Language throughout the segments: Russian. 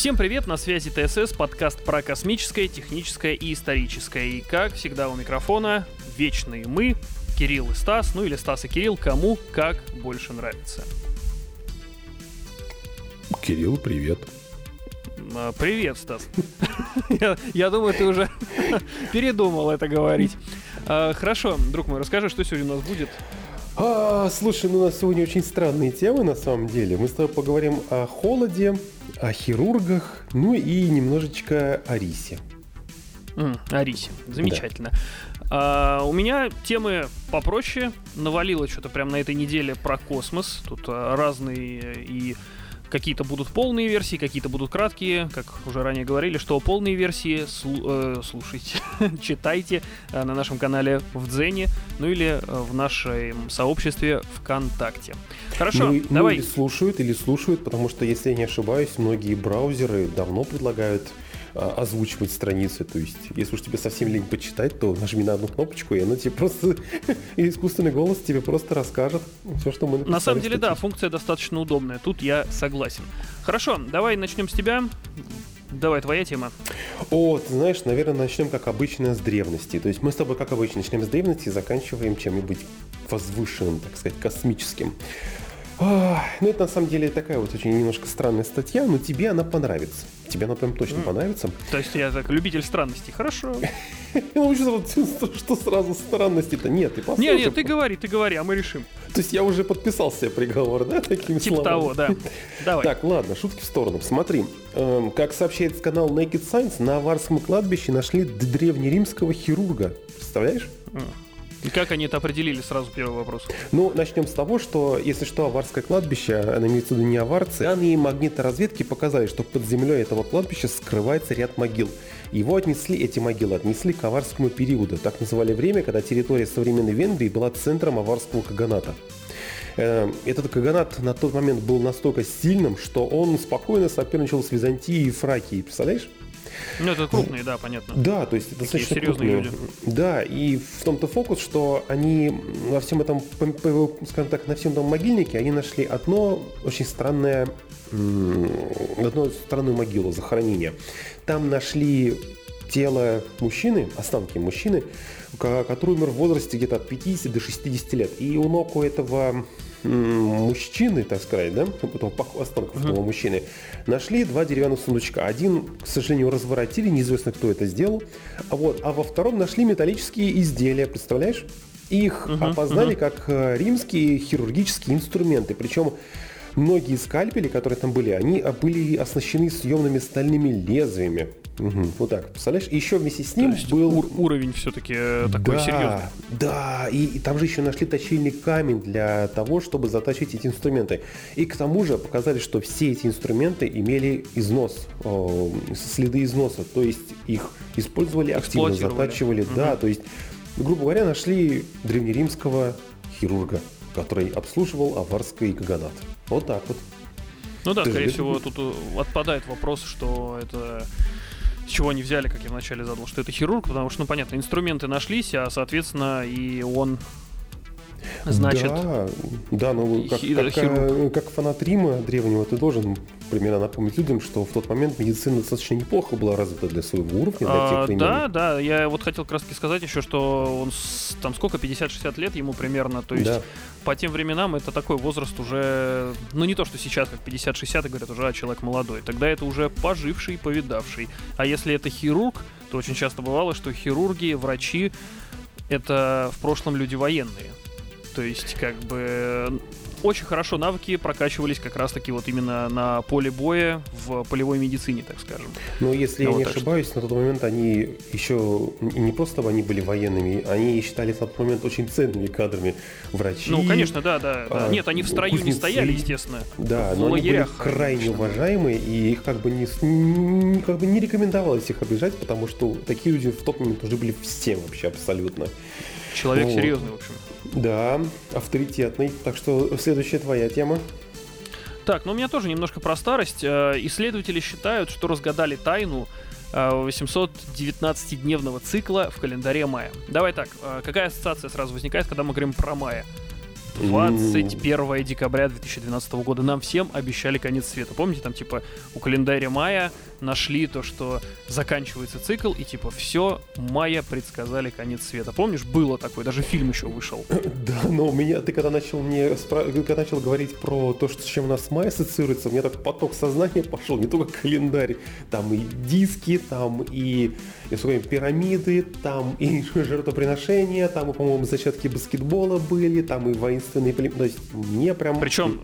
Всем привет, на связи ТСС, подкаст про космическое, техническое и историческое. И как всегда у микрофона вечные мы, Кирилл и Стас, ну или Стас и Кирилл, кому как больше нравится. Кирилл, привет. А, Привет, Стас. Я, я думаю, ты уже передумал это говорить. А, Хорошо, друг мой, расскажи, что сегодня у нас будет. А, слушай, ну у нас сегодня очень странные темы на самом деле. Мы с тобой поговорим о холоде, о хирургах, ну и немножечко о рисе. М, О рисе. Замечательно. А, у меня темы попроще. Навалило что-то прям на этой неделе про космос. Тут а, разные и какие-то будут полные версии, какие-то будут краткие. Как уже ранее говорили, что полные версии слу- э, слушайте, читайте э, на нашем канале в Дзене, ну или э, в нашем сообществе ВКонтакте. Хорошо, ну, ну, давай. или слушают, или слушают, потому что, если я не ошибаюсь, многие браузеры давно предлагают озвучивать страницы. То есть, если уж тебе совсем лень почитать, то нажми на одну кнопочку, и она тебе просто... и искусственный голос тебе просто расскажет все, что мы написали. На самом деле, да, функция достаточно удобная. Тут я согласен. Хорошо, давай начнем с тебя. Давай, твоя тема. О, ты знаешь, наверное, начнем как обычно с древности. То есть мы с тобой, как обычно, начнем с древности и заканчиваем чем-нибудь возвышенным, так сказать, космическим. Ну, это на самом деле такая вот очень немножко странная статья, но тебе она понравится. Тебе она прям точно М. понравится. То есть я так, любитель странностей. Хорошо. Ну, что, сразу странности-то? Нет, ты послушай. не, ты говори, ты говори, а мы решим. То есть я уже подписал себе приговор, да, такими Типа словами? того, да. Давай. Так, ладно, шутки в сторону. Смотри, эм, как сообщает канал Naked Science, на Аварском кладбище нашли древнеримского хирурга. Представляешь? И как они это определили, сразу первый вопрос. Ну, начнем с того, что, если что, Аварское кладбище, она имеется в виду не аварцы, данные магниторазведки показали, что под землей этого кладбища скрывается ряд могил. Его отнесли, эти могилы отнесли к аварскому периоду. Так называли время, когда территория современной Венгрии была центром аварского каганата. Э, Этот каганат на тот момент был настолько сильным, что он спокойно соперничал с Византией и Фракией. Представляешь? Ну, это крупные, да, понятно. Да, то есть это Такие достаточно серьезные крупные. Да, и в том-то фокус, что они во всем этом, скажем так, на всем этом могильнике они нашли одно очень странное, одну странную могилу, захоронение. Там нашли тело мужчины, останки мужчины, ко- который умер в возрасте где-то от 50 до 60 лет. И у ног у этого мужчины, так сказать, да, этого пох- останков этого мужчины, нашли два деревянных сундучка. Один, к сожалению, разворотили, неизвестно, кто это сделал. А, вот, а во втором нашли металлические изделия, представляешь? Их опознали как э, римские хирургические инструменты. Причем многие скальпели, которые там были, они а, были оснащены съемными стальными лезвиями. Мгм, вот так, представляешь? И еще вместе с То ним есть был... ур- уровень все-таки такой да, серьезный. Да, и, и там же еще нашли точильный камень для того, чтобы заточить эти инструменты. И к тому же показали, что все эти инструменты имели износ, э, следы износа, то есть их использовали активно, затачивали, да, то есть, грубо говоря, нашли древнеримского хирурга, который обслуживал аварский каганат. Вот так вот. Ну да, Ты скорее же- всего, тут э, отпадает вопрос, что это чего они взяли, как я вначале задал, что это хирург, потому что, ну, понятно, инструменты нашлись, а, соответственно, и он, значит, Да, да, ну как, хи- как, хирург. э, как фанат Рима древнего, ты должен примерно напомнить людям, что в тот момент медицина достаточно неплохо была развита для своего уровня, для А, тех времен. да, да, я вот хотел как раз таки сказать еще, что он с- там сколько, 50-60 лет ему примерно, то есть Да. по тем временам это такой возраст уже, ну не то, что сейчас как 50-60 и говорят уже, а человек молодой, тогда это уже поживший, повидавший. А если это хирург, то очень часто бывало, что хирурги, врачи, это в прошлом люди военные. То есть как бы очень хорошо навыки прокачивались как раз таки вот именно на поле боя в полевой медицине, так скажем. Но если Ну, я вот не так что- ошибаюсь, на тот момент они еще не просто они были военными, они считались на тот момент очень ценными кадрами врачи. Ну, конечно, да, да. да. а, Нет, они в строю не кузнецы. стояли, естественно. Да, в но они были лагерях крайне обычно. уважаемые, и их как бы не, как бы не рекомендовалось их обижать, потому что такие люди в тот момент уже были все вообще абсолютно. Человек Вот. серьезный, в общем. Да, авторитетный. Так что следующая твоя тема. Так, ну у меня тоже немножко про старость. Э, Исследователи считают, что разгадали тайну э, 819-дневного цикла в календаре мая. Давай так, э, какая ассоциация сразу возникает, когда мы говорим про мая? 21 декабря 2012 года. Нам всем обещали конец света. Помните, там типа у календаря мая нашли то, что заканчивается цикл, и типа все, мая предсказали конец света. Помнишь, было такое, даже фильм еще вышел. Да, но у меня, ты когда начал мне, когда начал говорить про то, что, с чем у нас май ассоциируется, у меня так поток сознания пошел, не только календарь, там и диски, там и, и сколько, пирамиды, там и жертвоприношения, там по-моему, зачатки баскетбола были, там и воинственные, то есть мне прям... Причем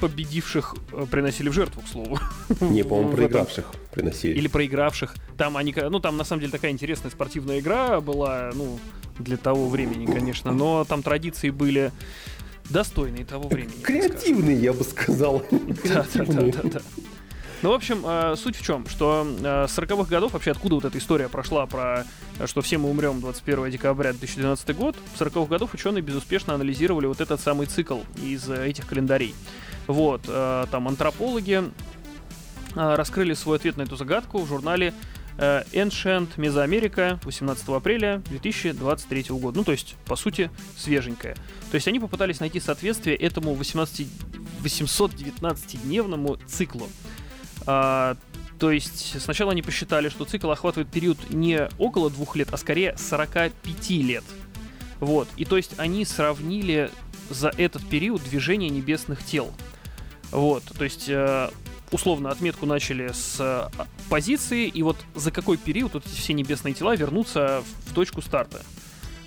победивших э, приносили в жертву, к слову. Не, по-моему, проигравших приносили. Или проигравших. Там они, ну, там на самом деле такая интересная спортивная игра была, ну, для того времени, конечно, но там традиции были достойные того времени. Креативные, я бы сказал. Да, да, да, да. Ну, в общем, э, суть в чем, что э, с 40-х годов, вообще откуда вот эта история прошла про что все мы умрем 21 декабря 2012 год, с 40-х годов ученые безуспешно анализировали вот этот самый цикл из э, этих календарей. Вот, там антропологи раскрыли свой ответ на эту загадку в журнале Ancient Mesoamerica 18 апреля 2023 года. Ну, то есть, по сути, свеженькая. То есть они попытались найти соответствие этому 18, 819-дневному циклу. А, то есть сначала они посчитали, что цикл охватывает период не около двух лет, а скорее 45 лет. Вот. И то есть они сравнили за этот период движение небесных тел. Вот. То есть э, условно отметку начали с э, позиции, и вот за какой период вот эти все небесные тела вернутся в точку старта.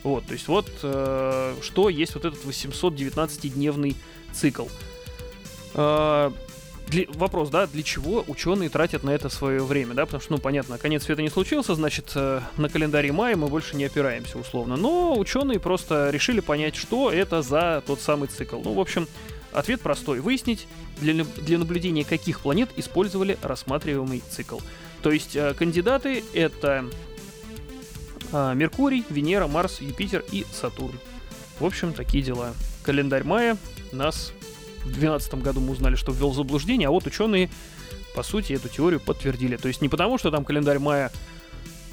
Вот, то есть вот э, что есть вот этот 819-дневный цикл. Для, вопрос, да, для чего ученые тратят на это свое время, да, потому что, ну, понятно, конец света не случился, значит, э, на календаре мая мы больше не опираемся, условно. Но ученые просто решили понять, что это за тот самый цикл. Ну, в общем, ответ простой. Выяснить, для, для наблюдения каких планет использовали рассматриваемый цикл. То есть э, кандидаты это э, Меркурий, Венера, Марс, Юпитер и Сатурн. В общем, такие дела. Календарь мая нас в 2012 году мы узнали, что ввел заблуждение, а вот ученые, по сути, эту теорию подтвердили. То есть не потому, что там календарь мая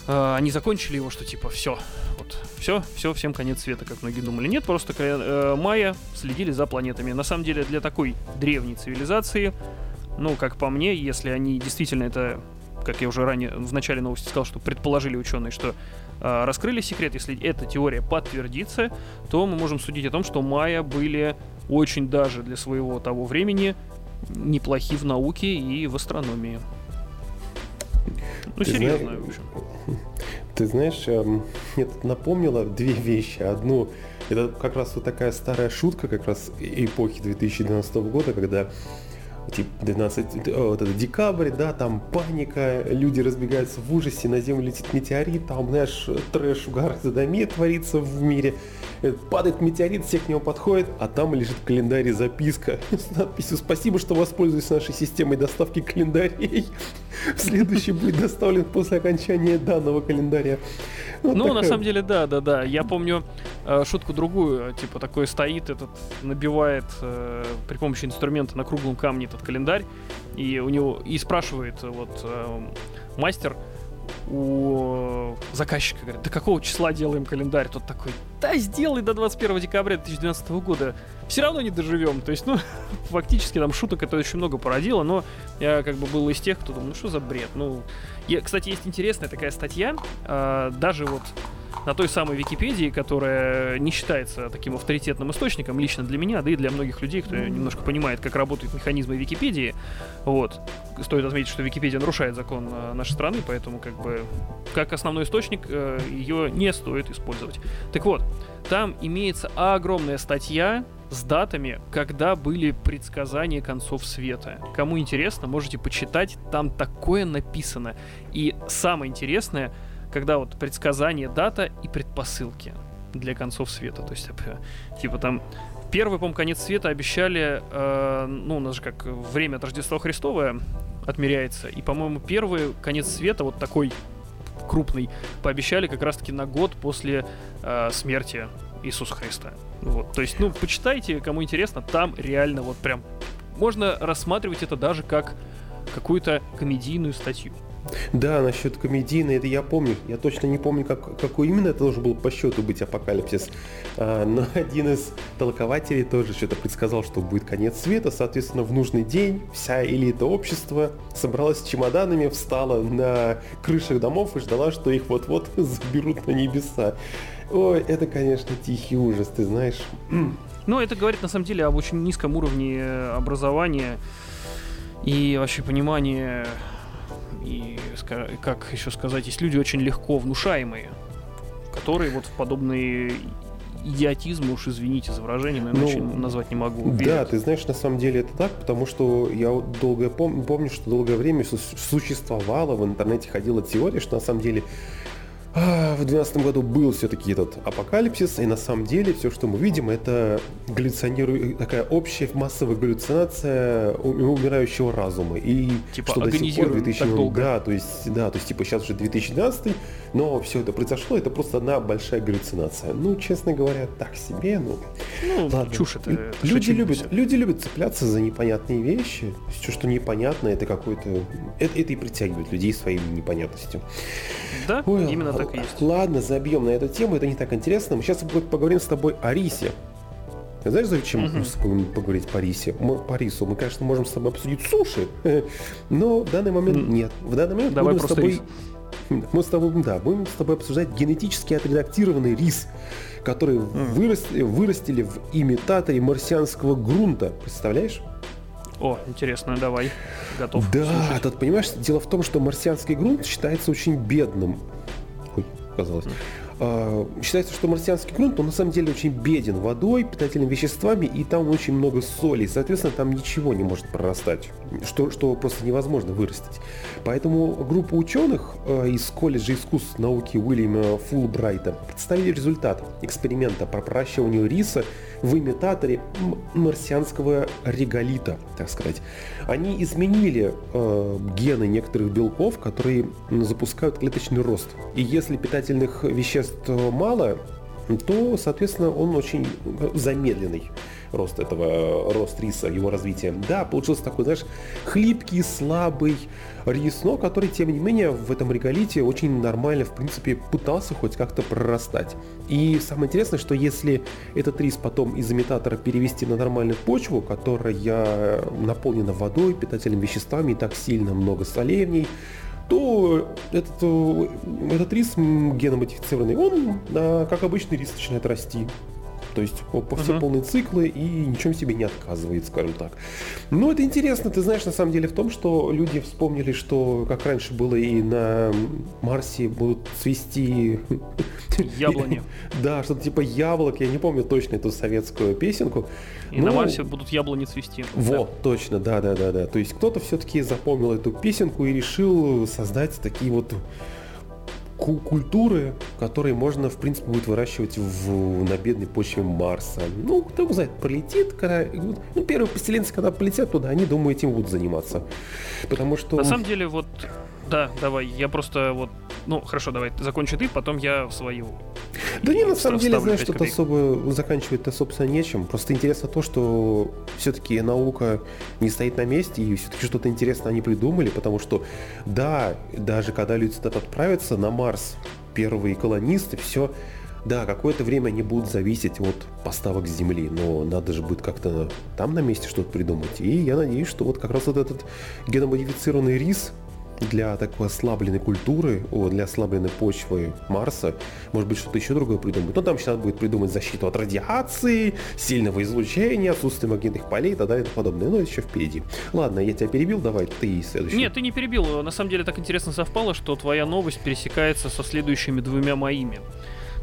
э, они закончили его, что типа все, вот все, все, всем конец света, как многие думали. Нет, просто э, майя следили за планетами. На самом деле для такой древней цивилизации, ну, как по мне, если они действительно это, как я уже ранее в начале новости сказал, что предположили ученые, что э, раскрыли секрет, если эта теория подтвердится, то мы можем судить о том, что майя были очень даже для своего того времени неплохи в науке и в астрономии. Ну, ты серьезно, знаешь, в общем. Ты знаешь, эм, мне тут напомнило две вещи. Одну, это как раз вот такая старая шутка как раз эпохи 2012 года, когда типа 12, вот это декабрь, да, там паника, люди разбегаются в ужасе, на землю летит метеорит, там, знаешь, трэш, угар, задомия творится в мире. Э, падает метеорит, все к нему подходят, а там лежит в календаре записка с надписью «Спасибо, что воспользовались нашей системой доставки календарей. Следующий будет доставлен после окончания данного календаря». Вот ну, такая... на самом деле, да, да, да. Я помню шутку другую, типа такой стоит этот, набивает э, при помощи инструмента на круглом камне этот календарь, и у него и спрашивает вот э, мастер, у заказчика говорят, до какого числа делаем календарь? Тот такой, да сделай до 21 декабря 2012 года. Все равно не доживем. То есть, ну, фактически там шуток это очень много породило, но я как бы был из тех, кто думал, ну что за бред? Ну, я, кстати, есть интересная такая статья, э, даже вот на той самой Википедии, которая не считается таким авторитетным источником лично для меня, да и для многих людей, кто немножко понимает, как работают механизмы Википедии. Вот. Стоит отметить, что Википедия нарушает закон э, нашей страны, поэтому как бы как основной источник э, ее не стоит использовать. Так вот, там имеется огромная статья с датами, когда были предсказания концов света. Кому интересно, можете почитать, там такое написано. И самое интересное — когда вот предсказание, дата и предпосылки для концов света. То есть, типа там первый, по конец света обещали, э, ну, у нас же как время от Рождества Христовое отмеряется, и, по-моему, первый конец света, вот такой крупный, пообещали как раз-таки на год после э, смерти Иисуса Христа. Вот. То есть, ну, почитайте, кому интересно, там реально вот прям можно рассматривать это даже как какую-то комедийную статью. Да, насчет комедийной, это я помню. Я точно не помню, как, какой именно это должен был по счету быть апокалипсис. А, но один из толкователей тоже что-то предсказал, что будет конец света. Соответственно, в нужный день вся элита общества собралась с чемоданами, встала на крышах домов и ждала, что их вот-вот заберут на небеса. Ой, это, конечно, тихий ужас, ты знаешь. Ну, это говорит на самом деле об очень низком уровне образования и вообще понимания и, как еще сказать, есть люди очень легко внушаемые, которые вот в подобные идиотизм, уж извините за выражение, но иначе ну, назвать не могу. Верят. Да, ты знаешь, на самом деле это так, потому что я долгое пом- помню, что долгое время существовало в интернете ходила теория, что на самом деле в 2012 году был все-таки этот апокалипсис, и на самом деле все, что мы видим, это галлюциониру... такая общая массовая галлюцинация умирающего разума. И типа что до сих пор 2000... так долго. Да, то есть, да, то есть типа сейчас уже 2012, но все это произошло, это просто одна большая галлюцинация. Ну, честно говоря, так себе, ну. Ну, ладно. чушь это. это люди любят, люди любят цепляться за непонятные вещи. Все, что непонятно, это какой-то. Это, это и притягивает людей своей непонятностью. Да, Ой, именно так и есть. Ладно, забьем на эту тему, это не так интересно. Мы сейчас поговорим с тобой о рисе. Знаешь, зачем мы поговорить по рисе? Мы, по рису мы, конечно, можем с тобой обсудить суши, но в данный момент нет. В данный момент Давай будем с тобой... Рис. Мы с тобой, да, будем с тобой обсуждать генетически отредактированный рис, который mm. вырастили, вырастили в имитаторе марсианского грунта. Представляешь? О, интересно, давай. Готов. Да, слушать. тут, понимаешь, дело в том, что марсианский грунт считается очень бедным. Ой, казалось. А, считается, что марсианский грунт, он на самом деле очень беден водой, питательными веществами, и там очень много соли. Соответственно, там ничего не может прорастать, что, что просто невозможно вырастить. Поэтому группа ученых э, из колледжа искусств науки Уильяма Фулбрайта представили результат эксперимента по проращиванию риса в имитаторе марсианского реголита, так сказать. Они изменили э, гены некоторых белков, которые запускают клеточный рост. И если питательных веществ мало, то, соответственно, он очень замедленный рост этого, рост риса, его развития. Да, получился такой, знаешь, хлипкий, слабый рис, но который, тем не менее, в этом реголите очень нормально, в принципе, пытался хоть как-то прорастать. И самое интересное, что если этот рис потом из имитатора перевести на нормальную почву, которая наполнена водой, питательными веществами и так сильно много солей в ней, то этот, этот рис геномодифицированный, он, как обычный рис, начинает расти. То есть по, по все uh-huh. полные циклы и ничем себе не отказывает, скажем так. Но это интересно, ты знаешь, на самом деле в том, что люди вспомнили, что как раньше было и на Марсе будут цвести... Яблони. Да, что-то типа яблок, я не помню точно эту советскую песенку. И на Марсе будут яблони цвести. Вот, точно, да-да-да. То есть кто-то все-таки запомнил эту песенку и решил создать такие вот культуры, которые можно, в принципе, будет выращивать в, на бедной почве Марса. Ну, кто знает, полетит, когда... Ну, первые поселенцы, когда полетят туда, они, думаю, этим будут заниматься. Потому что... На самом деле, вот да, давай. Я просто вот... Ну, хорошо, давай, закончи ты, потом я в свою... Да не, на самом деле, знаешь, что-то особо заканчивать-то, собственно, нечем. Просто интересно то, что все-таки наука не стоит на месте, и все-таки что-то интересное они придумали, потому что, да, даже когда люди туда отправятся на Марс, первые колонисты, все да, какое-то время они будут зависеть от поставок с Земли, но надо же будет как-то там на месте что-то придумать. И я надеюсь, что вот как раз вот этот геномодифицированный рис, для такой ослабленной культуры, для ослабленной почвы Марса, может быть, что-то еще другое придумать. Но там сейчас надо будет придумать защиту от радиации, сильного излучения, отсутствие магнитных полей и так далее и тому подобное. Но это еще впереди. Ладно, я тебя перебил, давай ты следующий. Нет, ты не перебил. На самом деле так интересно совпало, что твоя новость пересекается со следующими двумя моими.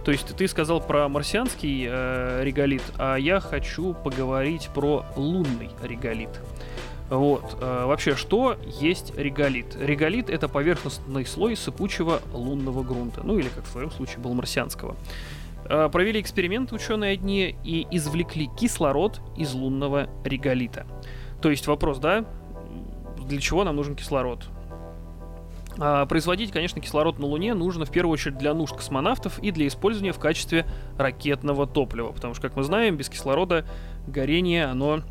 То есть ты сказал про марсианский э, реголит, а я хочу поговорить про лунный реголит. Вот. Э, вообще, что есть реголит? Реголит — это поверхностный слой сыпучего лунного грунта. Ну, или, как в твоем случае, был марсианского. Э, провели эксперимент ученые одни и извлекли кислород из лунного реголита. То есть вопрос, да, для чего нам нужен кислород? А, производить, конечно, кислород на Луне нужно в первую очередь для нужд космонавтов и для использования в качестве ракетного топлива, потому что, как мы знаем, без кислорода горение, оно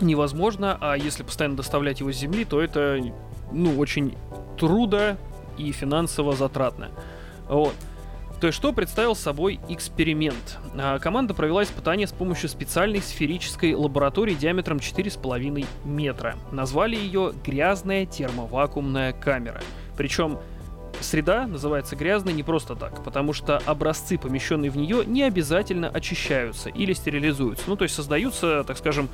невозможно, а если постоянно доставлять его с Земли, то это, ну, очень трудо и финансово затратно. Вот. То есть, что представил собой эксперимент? А, команда провела испытание с помощью специальной сферической лаборатории диаметром 4,5 метра. Назвали ее «грязная термовакуумная камера». Причем среда называется грязной не просто так, потому что образцы, помещенные в нее, не обязательно очищаются или стерилизуются. Ну, то есть создаются, так скажем,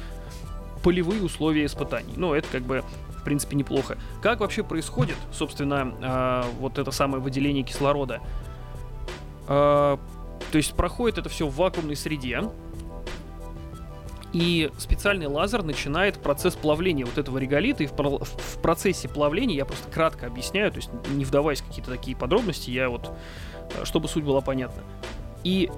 полевые условия испытаний. Ну, это как бы в принципе неплохо. Как вообще происходит, собственно, э, вот это самое выделение кислорода? Э, то есть проходит это все в вакуумной среде, и специальный лазер начинает процесс плавления вот этого реголита. И в, в процессе плавления, я просто кратко объясняю, то есть не вдаваясь в какие-то такие подробности, я вот, э, чтобы суть была понятна. И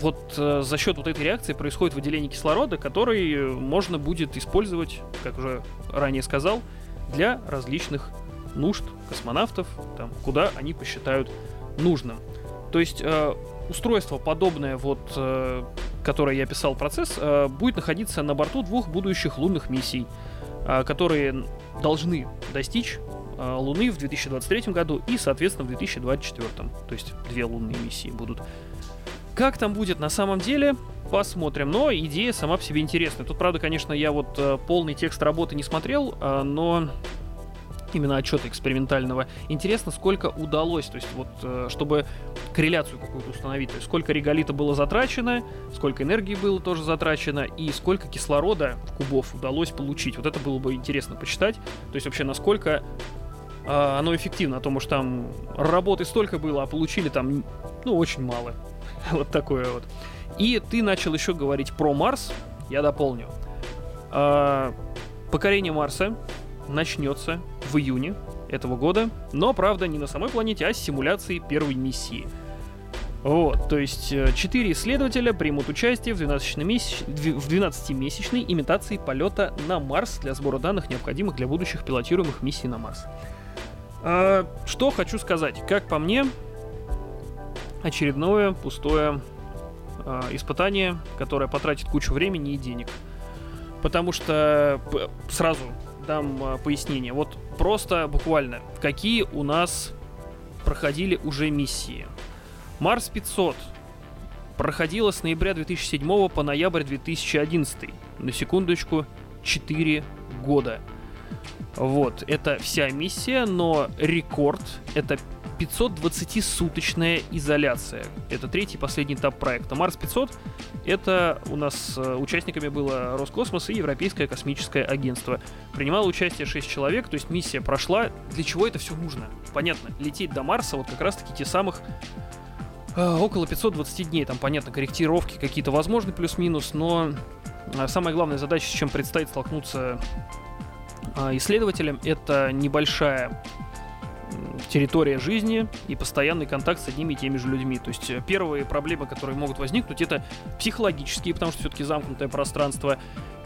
вот э, за счет вот этой реакции происходит выделение кислорода, который можно будет использовать, как уже ранее сказал, для различных нужд космонавтов, там, куда они посчитают нужным. То есть э, устройство подобное, вот, э, которое я писал процесс, э, будет находиться на борту двух будущих лунных миссий, э, которые должны достичь э, Луны в 2023 году и, соответственно, в 2024. То есть две лунные миссии будут. Как там будет на самом деле, посмотрим. Но идея сама по себе интересная. Тут, правда, конечно, я вот э, полный текст работы не смотрел, э, но именно отчета экспериментального. Интересно, сколько удалось, то есть вот, э, чтобы корреляцию какую-то установить, то есть сколько реголита было затрачено, сколько энергии было тоже затрачено, и сколько кислорода кубов удалось получить. Вот это было бы интересно почитать, то есть вообще насколько оно эффективно, а то, может, там работы столько было, а получили там, ну, очень мало. вот такое вот. И ты начал еще говорить про Марс, я дополню. Э, покорение Марса начнется в июне этого года, но, правда, не на самой планете, а с симуляцией первой миссии. Вот, то есть э, четыре исследователя примут участие в 12-месячной имитации полета на Марс для сбора данных, необходимых для будущих пилотируемых миссий на Марс. А, что хочу сказать. Как по мне, очередное пустое а, испытание, которое потратит кучу времени и денег. Потому что сразу дам а, пояснение. Вот просто буквально, какие у нас проходили уже миссии. Марс 500 проходила с ноября 2007 по ноябрь 2011. На секундочку, 4 года. Вот, это вся миссия, но рекорд это 520-суточная изоляция. Это третий и последний этап проекта. Марс 500 это у нас э, участниками было Роскосмос и Европейское космическое агентство. Принимало участие 6 человек, то есть миссия прошла. Для чего это все нужно? Понятно, лететь до Марса вот как раз-таки те самых э, около 520 дней. Там, понятно, корректировки какие-то возможны плюс-минус, но э, самая главная задача, с чем предстоит столкнуться исследователям, это небольшая территория жизни и постоянный контакт с одними и теми же людьми. То есть э, первые проблемы, которые могут возникнуть, это психологические, потому что все-таки замкнутое пространство,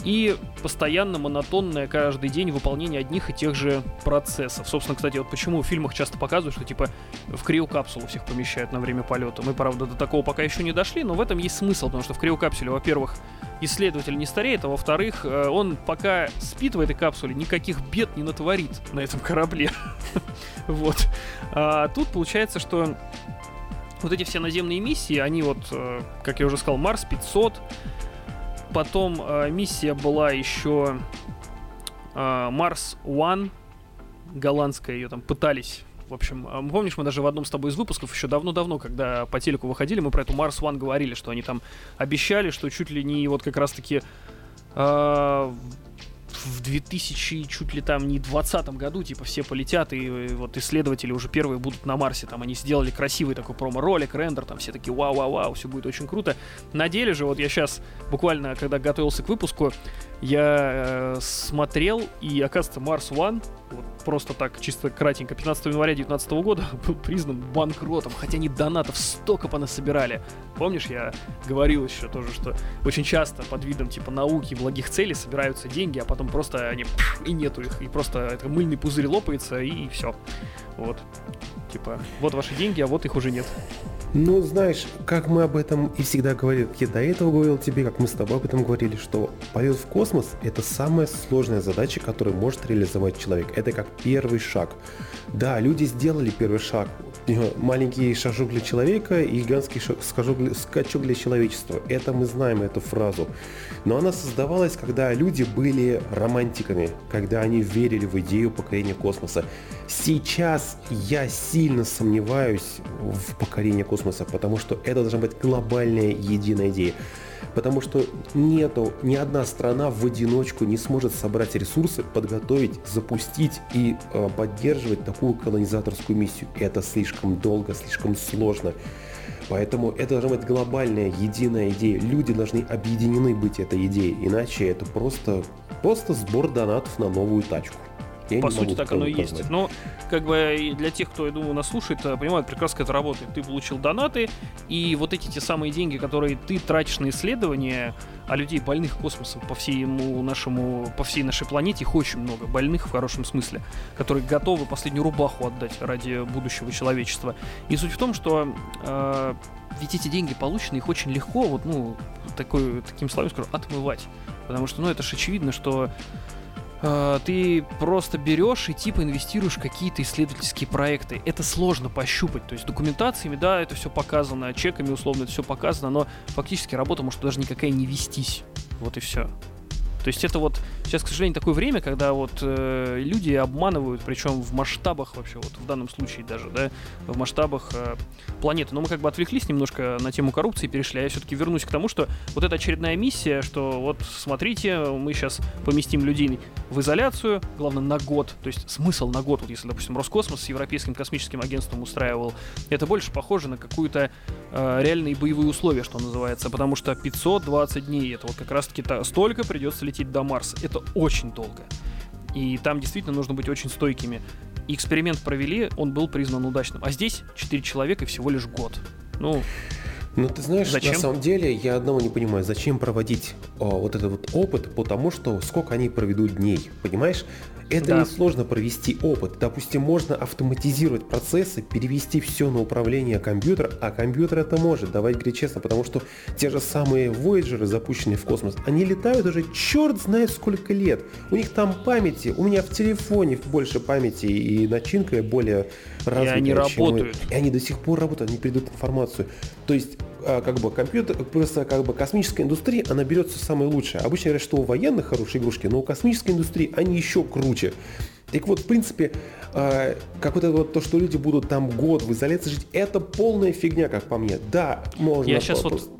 и постоянно монотонное каждый день выполнение одних и тех же процессов. Собственно, кстати, вот почему в фильмах часто показывают, что типа в криокапсулу всех помещают на время полета. Мы, правда, до такого пока еще не дошли, но в этом есть смысл, потому что в криокапсуле, во-первых, исследователь не стареет, а во-вторых, э, он пока спит в этой капсуле, никаких бед не натворит на этом корабле. Вот. А тут получается, что вот эти все наземные миссии, они вот, э, как я уже сказал, Марс 500, Потом э, миссия была еще э, Mars One, голландская, ее там пытались. В общем, э, помнишь, мы даже в одном с тобой из выпусков еще давно-давно, когда по телеку выходили, мы про эту Mars One говорили, что они там обещали, что чуть ли не вот как раз-таки э, в 2000, чуть ли там не 20 году, типа, все полетят, и, и вот исследователи уже первые будут на Марсе, там, они сделали красивый такой промо-ролик, рендер, там, все такие, вау-вау-вау, все будет очень круто. На деле же, вот я сейчас, буквально, когда готовился к выпуску, я э, смотрел, и, оказывается, Марс One, вот просто так, чисто кратенько, 15 января 2019 года был признан банкротом, хотя они донатов столько понасобирали. Помнишь, я говорил еще тоже, что очень часто под видом, типа, науки, благих целей собираются деньги, а потом просто они, и нету их, и просто это мыльный пузырь лопается, и все. Вот. Типа, вот ваши деньги, а вот их уже нет. Ну, знаешь, как мы об этом и всегда говорили, я до этого говорил тебе, как мы с тобой об этом говорили, что полет в космос – это самая сложная задача, которую может реализовать человек. Это как первый шаг. Да, люди сделали первый шаг. Маленький шажок для человека и гигантский скажок, скачок для человечества. Это мы знаем, эту фразу. Но она создавалась, когда люди были романтиками, когда они верили в идею покорения космоса. Сейчас я сильно сомневаюсь в покорении космоса, потому что это должна быть глобальная единая идея. Потому что нету, ни одна страна в одиночку не сможет собрать ресурсы, подготовить, запустить и э, поддерживать такую колонизаторскую миссию. Это слишком долго, слишком сложно. Поэтому это должна быть глобальная, единая идея. Люди должны объединены быть этой идеей, иначе это просто, просто сбор донатов на новую тачку. Я По сути, так оно и есть. Но, как бы, для тех, кто, я думаю, нас слушает, э, понимают прекрасно, как это работает. Ты получил донаты, и вот эти те самые деньги, которые ты тратишь на исследования, а людей больных космосом по всему нашему, по всей нашей планете, их очень много, больных в хорошем смысле, которые готовы последнюю рубаху отдать ради будущего человечества. И суть в том, что э, ведь эти деньги получены, их очень легко, вот, ну, такой, таким словом скажу, отмывать. Потому что, ну, это же очевидно, что ты просто берешь и типа инвестируешь какие-то исследовательские проекты. Это сложно пощупать. То есть документациями, да, это все показано, чеками условно это все показано, но фактически работа может даже никакая не вестись. Вот и все. То есть это вот сейчас, к сожалению, такое время, когда вот э, люди обманывают, причем в масштабах вообще, вот в данном случае даже, да, в масштабах э, планеты. Но мы как бы отвлеклись немножко на тему коррупции, перешли. А я все-таки вернусь к тому, что вот эта очередная миссия, что вот смотрите, мы сейчас поместим людей в изоляцию, главное на год. То есть смысл на год, вот если, допустим, Роскосмос с Европейским космическим агентством устраивал, это больше похоже на какую-то э, реальные боевые условия, что называется, потому что 520 дней, это вот как раз-таки столько придется долететь до Марса. Это очень долго. И там действительно нужно быть очень стойкими. И эксперимент провели, он был признан удачным. А здесь 4 человека и всего лишь год. Ну, ну, ты знаешь, зачем? на самом деле я одного не понимаю, зачем проводить о, вот этот вот опыт, потому что сколько они проведут дней, понимаешь? Это да. несложно провести опыт. Допустим, можно автоматизировать процессы, перевести все на управление компьютера, а компьютер это может, давай говорить честно, потому что те же самые Voyager, запущенные в космос, они летают уже черт знает сколько лет. У них там памяти, у меня в телефоне больше памяти и начинка более развитая. И они работают. И они до сих пор работают, они передают информацию. То есть а, как бы компьютер, просто как бы космическая индустрия, она берется самое лучшее. Обычно говорят, что у военных хорошие игрушки, но у космической индустрии они еще круче. Так вот, в принципе, а, как вот это вот то, что люди будут там год в изоляции жить, это полная фигня, как по мне. Да, можно. Я сейчас вот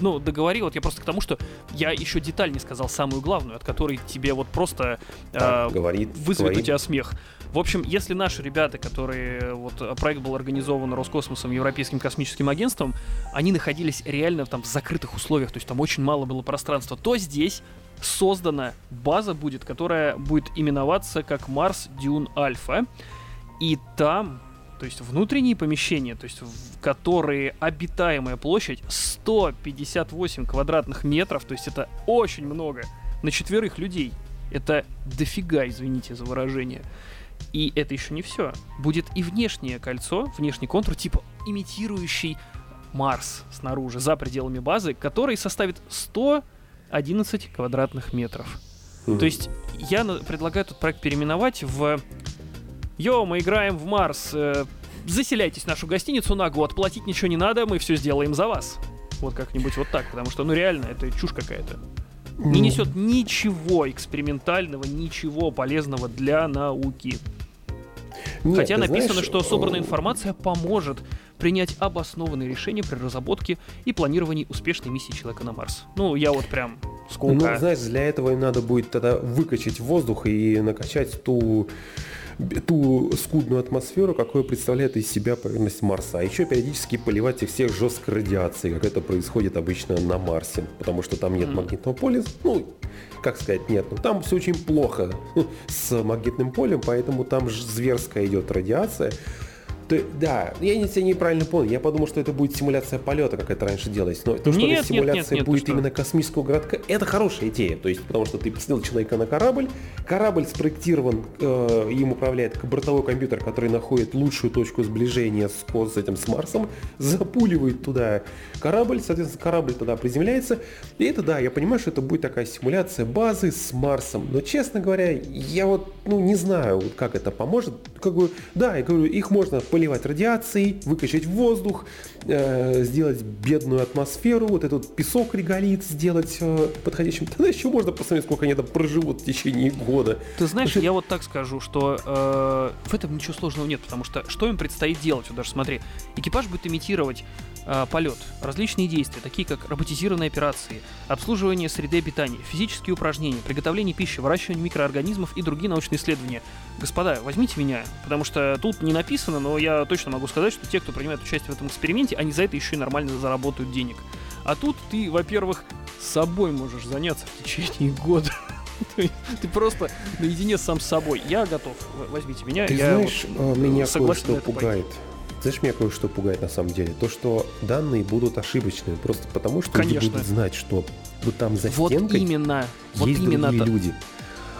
ну, договори, вот я просто к тому, что я еще деталь не сказал, самую главную, от которой тебе вот просто да, э, говорит, вызовет говорит. у тебя смех. В общем, если наши ребята, которые вот проект был организован Роскосмосом, Европейским космическим агентством, они находились реально там в закрытых условиях, то есть там очень мало было пространства, то здесь создана база будет, которая будет именоваться как Марс Дюн Альфа. И там то есть внутренние помещения, то есть в которые обитаемая площадь 158 квадратных метров, то есть это очень много на четверых людей. Это дофига, извините за выражение. И это еще не все. Будет и внешнее кольцо, внешний контур, типа имитирующий Марс снаружи, за пределами базы, который составит 111 квадратных метров. Mm-hmm. То есть я предлагаю этот проект переименовать в Йо, мы играем в Марс. Э, заселяйтесь в нашу гостиницу на год. Платить ничего не надо, мы все сделаем за вас. Вот как-нибудь вот так. Потому что, ну реально, это чушь какая-то. Не несет ничего экспериментального, ничего полезного для науки. Нет, Хотя написано, знаешь, что собранная информация поможет принять обоснованные решения при разработке и планировании успешной миссии человека на Марс. Ну, я вот прям сколько... Ну, знаешь, для этого им надо будет тогда выкачать воздух и накачать ту ту скудную атмосферу, какую представляет из себя поверхность Марса. А еще периодически поливать их всех жесткой радиацией, как это происходит обычно на Марсе, потому что там нет магнитного поля. Ну, как сказать, нет, ну там все очень плохо с магнитным полем, поэтому там зверская идет радиация. То, да, я не, тебя неправильно понял. Я подумал, что это будет симуляция полета, как это раньше делалось. Но то, что Нет, это симуляция нет, нет, нет, будет именно космического городка, это хорошая идея. То есть, потому что ты посадил человека на корабль, корабль спроектирован, э, им управляет бортовой компьютер, который находит лучшую точку сближения с, с этим с Марсом, запуливает туда корабль, соответственно, корабль туда приземляется. И это да, я понимаю, что это будет такая симуляция базы с Марсом. Но, честно говоря, я вот, ну, не знаю, как это поможет. Как бы, да, я говорю, их можно поливать радиацией, выкачать воздух, э, сделать бедную атмосферу, вот этот песок реголит сделать э, подходящим. Тогда еще можно посмотреть, сколько они там проживут в течение года. Ты знаешь, Слушай, я вот так скажу, что э, в этом ничего сложного нет, потому что что им предстоит делать? Вот даже смотри, экипаж будет имитировать э, полет, различные действия, такие как роботизированные операции, обслуживание среды обитания, физические упражнения, приготовление пищи, выращивание микроорганизмов и другие научные исследования. Господа, возьмите меня, потому что тут не написано, но я точно могу сказать, что те, кто принимает участие в этом эксперименте, они за это еще и нормально заработают денег. А тут ты, во-первых, собой можешь заняться в течение года. Ты просто наедине сам с собой. Я готов. Возьмите меня. Ты я знаешь, вот, э, меня на кое-что это пугает. Знаешь, меня кое-что пугает на самом деле. То, что данные будут ошибочными. Просто потому, что люди будут знать, что вот там за Вот стенкой именно. Вот есть именно. другие то- люди.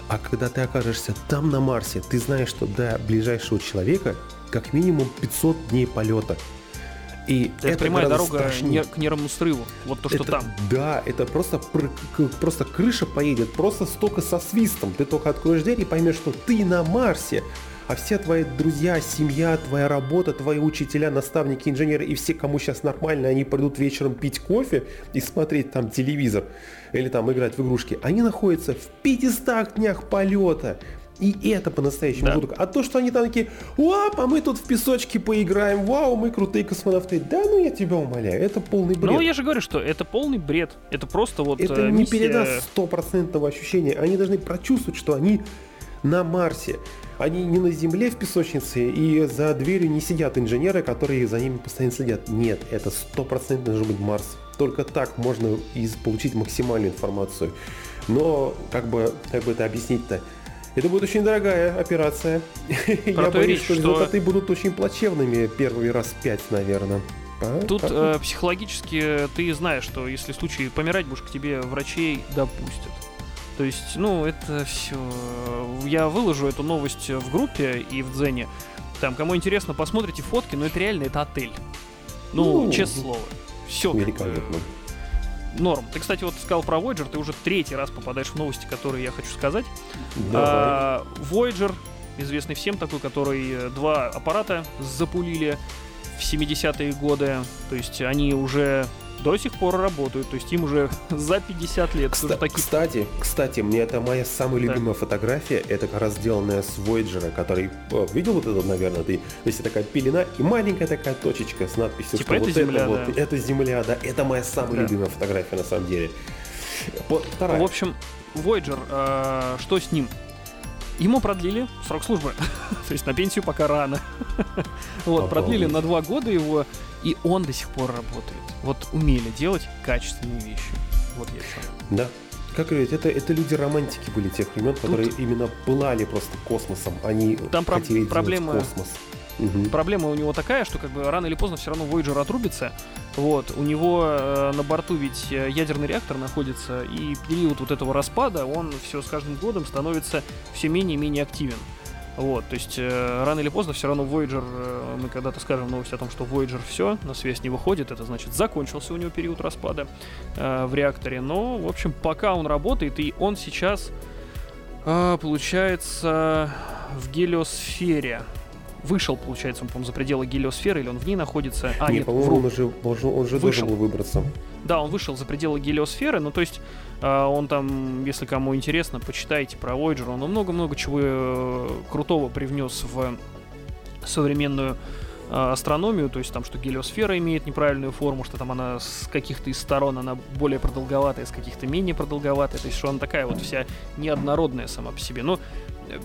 А когда ты окажешься там на Марсе, ты знаешь, что до ближайшего человека как минимум 500 дней полета. И Это, это прямая дорога страшнее. не- к нервному срыву. Вот то, что Это- там. Да, это просто, просто крыша поедет, просто столько со свистом. Ты только откроешь дверь и поймешь, что ты на Марсе. А все твои друзья, семья, твоя работа, твои учителя, наставники, инженеры и все, кому сейчас нормально, они пойдут вечером пить кофе и смотреть там телевизор или там играть в игрушки. Они находятся в 500 днях полета. И это по-настоящему Да. жутко. А то, что они там такие, вау, а мы тут в песочке поиграем, вау, мы крутые космонавты. Да ну я тебя умоляю, это полный бред. Ну, я же говорю, что это полный бред. Это просто вот Это э, не миссия- передаст стопроцентного ощущения. Они должны прочувствовать, что они на Марсе. Они не на Земле в песочнице, и за дверью не сидят инженеры, которые за ними постоянно следят. Нет, это стопроцентно должен быть Марс. Только так можно получить максимальную информацию. Но, как бы, как бы это объяснить-то? Это будет очень дорогая операция. Я боюсь, что результаты будут очень плачевными первый раз пять, наверное. А? Тут Так э, психологически ты знаешь, что если в случае помирать будешь, к тебе врачей допустят. То есть, ну, это все. Я выложу эту новость в группе и в Дзене. Там, кому интересно, посмотрите фотки, но это реально это отель. Ну, Ну, честное слово. Все. Великолепно. Норм. Ты, кстати, вот сказал про Voyager, ты уже третий раз попадаешь в новости, которые я хочу сказать. Давай. А, Voyager, известный всем такой, который э, два аппарата запулили в 70-е годы. То есть они уже до сих пор работают. То есть им уже за 50 лет. Кста- такие... Кстати, кстати, мне это моя самая Да. любимая фотография. Это как раз сделанная с Voyager, который видел вот этот, наверное, ты, если такая пелена и маленькая такая точечка с надписью, Типа, что это вот Земля, это вот, да. это Земля, да, это моя самая Да. любимая фотография на самом деле. Вот вторая. В общем, Voyager, э, что с ним? Ему продлили срок службы. То есть на пенсию пока рано. Вот, продлили на два года его, и он до сих пор работает. Вот умели делать качественные вещи. Вот я чё. Да. Как говорить, это, это люди романтики были тех времен, которые именно пылали просто космосом. Они Там про- проблема- космос. Мгм. Проблема у него такая, что как бы рано или поздно все равно Voyager отрубится. Вот, у него э, на борту ведь э, ядерный реактор находится, и период вот этого распада, он все с каждым годом становится все менее и менее активен. Вот, то есть э, рано или поздно все равно Voyager, э, мы когда-то скажем новость о том, что Voyager все, на связь не выходит, это значит закончился у него период распада э, в реакторе. Но, в общем, пока он работает, и он сейчас, э, получается, в гелиосфере. Вышел, получается, он, по-моему, за пределы гелиосферы, или он в ней находится. А, Не, нет, по-моему, он уже, он же, он же Вышел. должен был выбраться. Да, он вышел за пределы гелиосферы, ну то есть он там, если кому интересно, почитайте про Voyager, он много-много чего э, крутого привнес в современную э, астрономию, то есть там, что гелиосфера имеет неправильную форму, что там она с каких-то из сторон она более продолговатая, с каких-то менее продолговатая, то есть что она такая вот вся неоднородная сама по себе. Но э,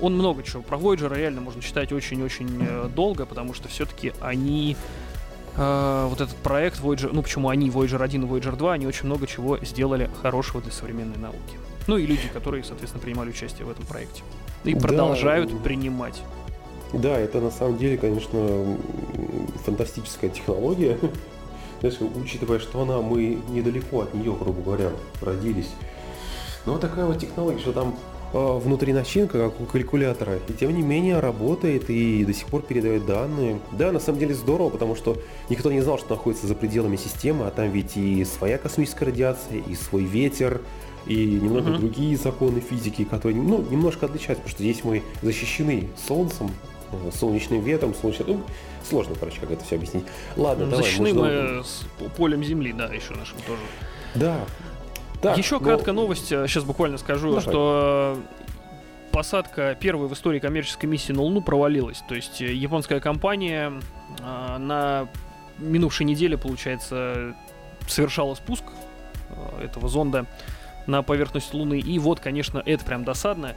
он много чего. Про Voyager реально можно читать очень-очень э, долго, потому что все-таки они э, вот этот проект Voyager, ну почему они, Voyager 1 и Voyager 2, они очень много чего сделали хорошего для современной науки. Ну и люди, которые, соответственно, принимали участие в этом проекте. И Да. продолжают принимать. Да, это на самом деле, конечно, фантастическая технология. Знаешь, учитывая, что она, мы недалеко от нее, грубо говоря, родились. Но вот такая вот технология, что там э, внутри начинка, как у калькулятора, и тем не менее работает и до сих пор передает данные. Да, на самом деле здорово, потому что никто не знал, что находится за пределами системы, а там ведь и своя космическая радиация, и свой ветер, и немного uh-huh. другие законы физики, которые ну, немножко отличаются, потому что здесь мы защищены Солнцем, э, солнечным ветром, солнечным... Ну, сложно, короче, как это все объяснить. Ладно, ну, давай. Защищены мы с полем Земли, да, еще нашим тоже. Да. Так, еще но... краткая новость, сейчас буквально скажу, давай. что посадка первой в истории коммерческой миссии на Луну провалилась. То есть э, японская компания э, на минувшей неделе, получается, совершала спуск э, этого зонда на поверхность Луны. И вот, конечно, это прям досадно.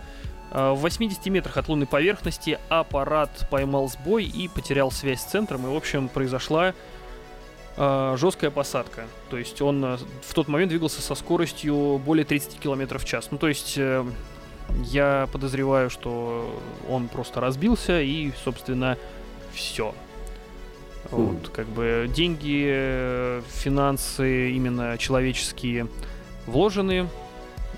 А, в 80 метрах от лунной поверхности аппарат поймал сбой и потерял связь с центром. И, в общем, произошла э, жесткая посадка. То есть он э, в тот момент двигался со скоростью более 30 км в час. Ну, то есть э, я подозреваю, что он просто разбился и, собственно, все. Вот, как бы деньги, финансы, именно человеческие вложены,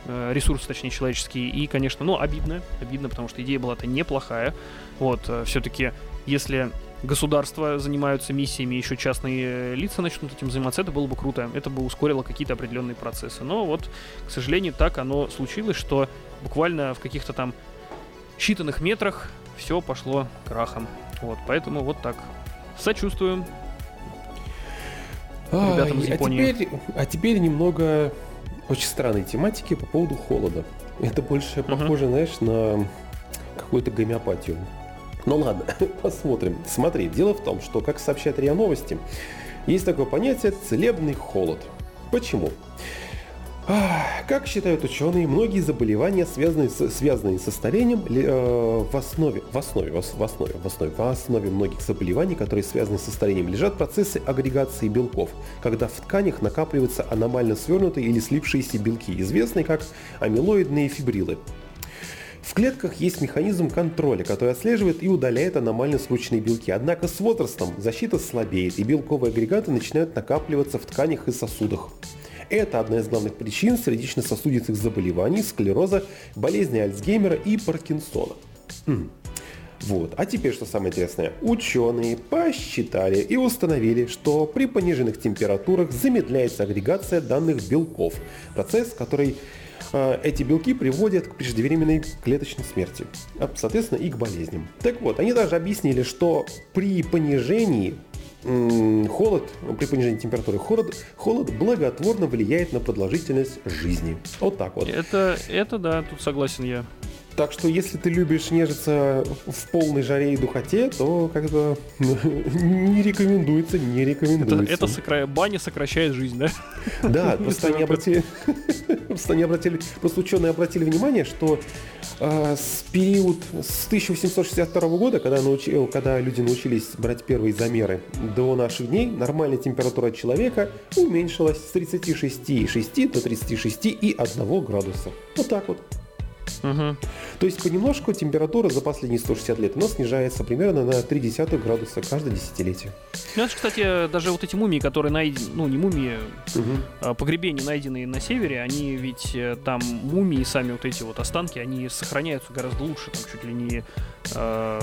э, ресурсы, точнее, человеческие, и, конечно, ну, обидно, обидно, потому что идея была-то неплохая, вот, э, все-таки, если государства занимаются миссиями, еще частные лица начнут этим заниматься, это было бы круто, это бы ускорило какие-то определенные процессы, но вот, к сожалению, так оно случилось, что буквально в каких-то там считанных метрах все пошло крахом, вот, поэтому вот так, сочувствуем, ребятам из Японии. А теперь, а теперь немного очень странной тематики по поводу холода. Это больше uh-huh. похоже, знаешь, на какую-то гомеопатию. Ну ладно, посмотрим. Смотри, дело в том, что, как сообщает РИА Новости, есть такое понятие «целебный холод». Почему? Как считают ученые, многие заболевания, связанные, с, связанные со старением, э, в основе, в основе, в основе, в основе, в основе многих заболеваний, которые связаны со старением, лежат процессы агрегации белков, когда в тканях накапливаются аномально свернутые или слипшиеся белки, известные как амилоидные фибрилы. В клетках есть механизм контроля, который отслеживает и удаляет аномально скрученные белки. Однако с возрастом защита слабеет, и белковые агрегаты начинают накапливаться в тканях и сосудах. Это одна из главных причин сердечно-сосудистых заболеваний, склероза, болезни Альцгеймера и Паркинсона. Хм. Вот. А теперь, что самое интересное, ученые посчитали и установили, что при пониженных температурах замедляется агрегация данных белков. Процесс, который эти белки приводят к преждевременной клеточной смерти, а, соответственно, и к болезням. Так вот, они даже объяснили, что при понижении холод, при понижении температуры, холод, холод благотворно влияет на продолжительность жизни. Вот так вот. Это, это да, тут согласен я. Так что если ты любишь нежиться в полной жаре и духоте, то как-то не рекомендуется, не рекомендуется. Это, это сокра... баня сокращает жизнь, да? Да, просто они обратили, просто они обратили, просто ученые обратили внимание, что э, с период с 1862 года, когда, научи, когда люди научились брать первые замеры, до наших дней нормальная температура человека уменьшилась с 36,6 до 36,1 градуса. Вот так вот. Угу. То есть понемножку температура за последние 160 лет у нас снижается примерно на 0,3 градуса каждое десятилетие. Ну, это, кстати, даже вот эти мумии, которые найдены, ну, не мумии, угу. погребения, найденные на севере, они ведь э, там мумии, сами вот эти вот останки, они сохраняются гораздо лучше, там чуть ли не э,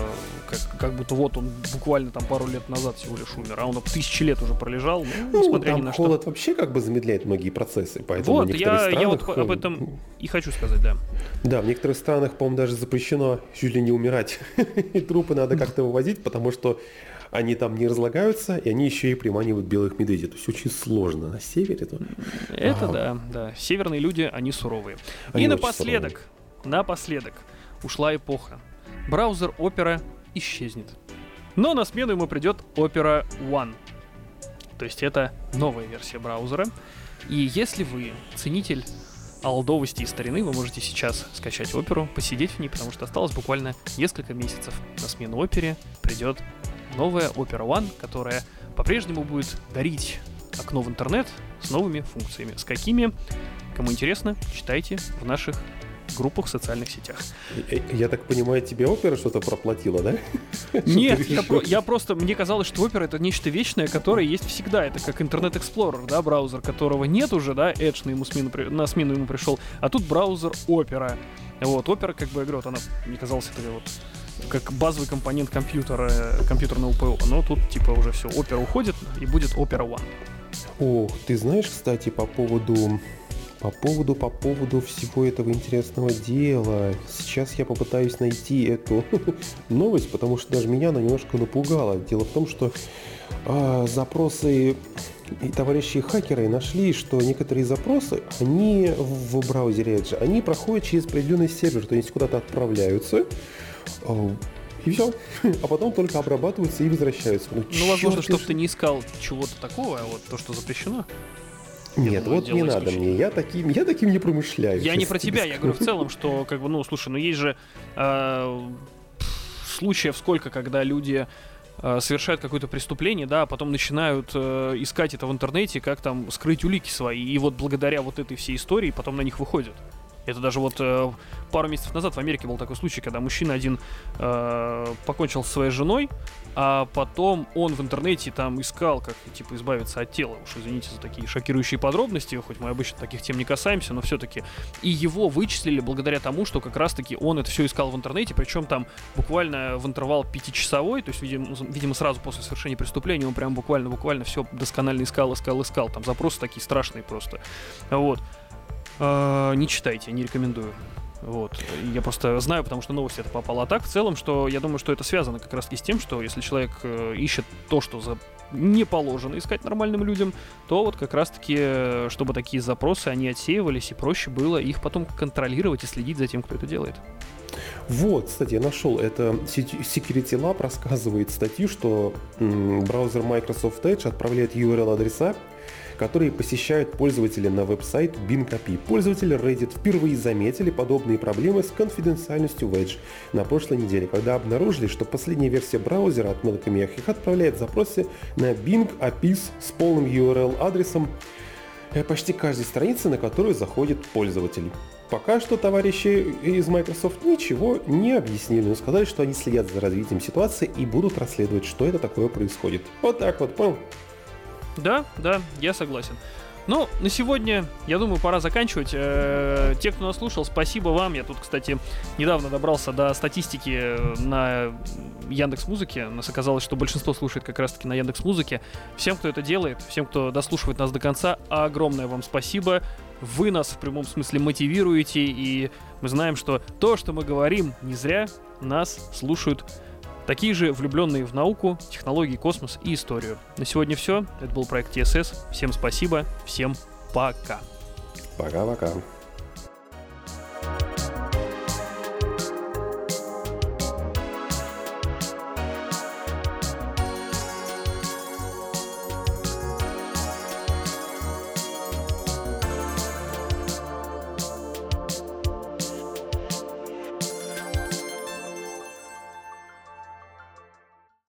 как, как будто вот он буквально там пару лет назад всего лишь умер, а он тысячи лет уже пролежал, ну, ну несмотря там ни на холод что. вообще как бы замедляет многие процессы, поэтому вот, я, странах... я вот об этом и хочу сказать, да. Да, в некоторых странах, по-моему, даже запрещено чуть ли не умирать. и трупы надо как-то вывозить, потому что они там не разлагаются, и они еще и приманивают белых медведей. То есть очень сложно на севере. То... Это а. да, да. Северные люди, они суровые. Они и напоследок, суровые. напоследок ушла эпоха. Браузер Opera исчезнет. Но на смену ему придет Opera One. То есть это новая версия браузера. И если вы ценитель олдовости и старины вы можете сейчас скачать оперу, посидеть в ней, потому что осталось буквально несколько месяцев. На смену опере придет новая Opera One, которая по-прежнему будет дарить окно в интернет с новыми функциями. С какими? Кому интересно, читайте в наших группах в социальных сетях. Я так понимаю, тебе опера что-то проплатила, да? Нет, я, про, я просто, мне казалось, что опера это нечто вечное, которое есть всегда. Это как Internet Explorer, да, браузер, которого нет уже, да, Edge на, ему смену, на смену ему пришел, а тут браузер опера. Вот, опера, как бы, я говорю, вот она, мне казалось, это вот как базовый компонент компьютера, компьютерного ПО. Но тут типа уже все, опера уходит и будет опера One. О, ты знаешь, кстати, по поводу по поводу, по поводу всего этого интересного дела. Сейчас я попытаюсь найти эту новость, потому что даже меня она немножко напугала. Дело в том, что э, запросы и товарищи хакеры нашли, что некоторые запросы, они в браузере Edge, они проходят через определенный сервер, то есть куда-то отправляются, и все. А потом только обрабатываются и возвращаются. Ну, ну возможно, чтобы ты не искал чего-то такого, а вот то, что запрещено. Нет, вот не надо мне, я таким, я таким не промышляю. Я не про тебя, я говорю в целом, что, как бы, ну, слушай, ну есть же э, случаев сколько, когда люди э, совершают какое-то преступление, да, а потом начинают э, искать это в интернете, как там скрыть улики свои, и вот благодаря вот этой всей истории потом на них выходят. Это даже вот э, пару месяцев назад в Америке был такой случай, когда мужчина один э, покончил со своей женой, а потом он в интернете там искал, как типа избавиться от тела. Уж извините за такие шокирующие подробности, хоть мы обычно таких тем не касаемся, но все-таки. И его вычислили благодаря тому, что как раз-таки он это все искал в интернете, причем там буквально в интервал пятичасовой, то есть, видимо, видимо сразу после совершения преступления он прям буквально-буквально все досконально искал, искал, искал. Там запросы такие страшные просто. Вот. Э, не читайте, не рекомендую. Вот. Я просто знаю, потому что новость это попала. А так, в целом, что я думаю, что это связано как раз таки с тем, что если человек э, ищет то, что за не положено искать нормальным людям, то вот как раз-таки, э, чтобы такие запросы, они отсеивались, и проще было их потом контролировать и следить за тем, кто это делает. Вот, кстати, я нашел. Это Security Lab рассказывает статью, что браузер Microsoft Edge отправляет URL-адреса которые посещают пользователи на веб-сайт Bing. Пользователи Reddit впервые заметили подобные проблемы с конфиденциальностью в Edge на прошлой неделе, когда обнаружили, что последняя версия браузера от Melcomia их отправляет запросы на Bing API с полным URL-адресом э, почти каждой страницы, на которую заходит пользователь. Пока что товарищи из Microsoft ничего не объяснили, но сказали, что они следят за развитием ситуации и будут расследовать, что это такое происходит. Вот так вот, понял? Да, да, я согласен. Ну, на сегодня, я думаю, пора заканчивать. Э, те, кто нас слушал, спасибо вам. Я тут, кстати, недавно добрался до статистики на Яндекс Музыке. Нас оказалось, что большинство слушает как раз-таки на Яндекс Музыке. Всем, кто это делает, всем, кто дослушивает нас до конца, огромное вам спасибо. Вы нас в прямом смысле мотивируете, и мы знаем, что то, что мы говорим, не зря нас слушают Такие же влюбленные в науку, технологии, космос и историю. На сегодня все. Это был проект ТСС. Всем спасибо. Всем пока. Пока-пока.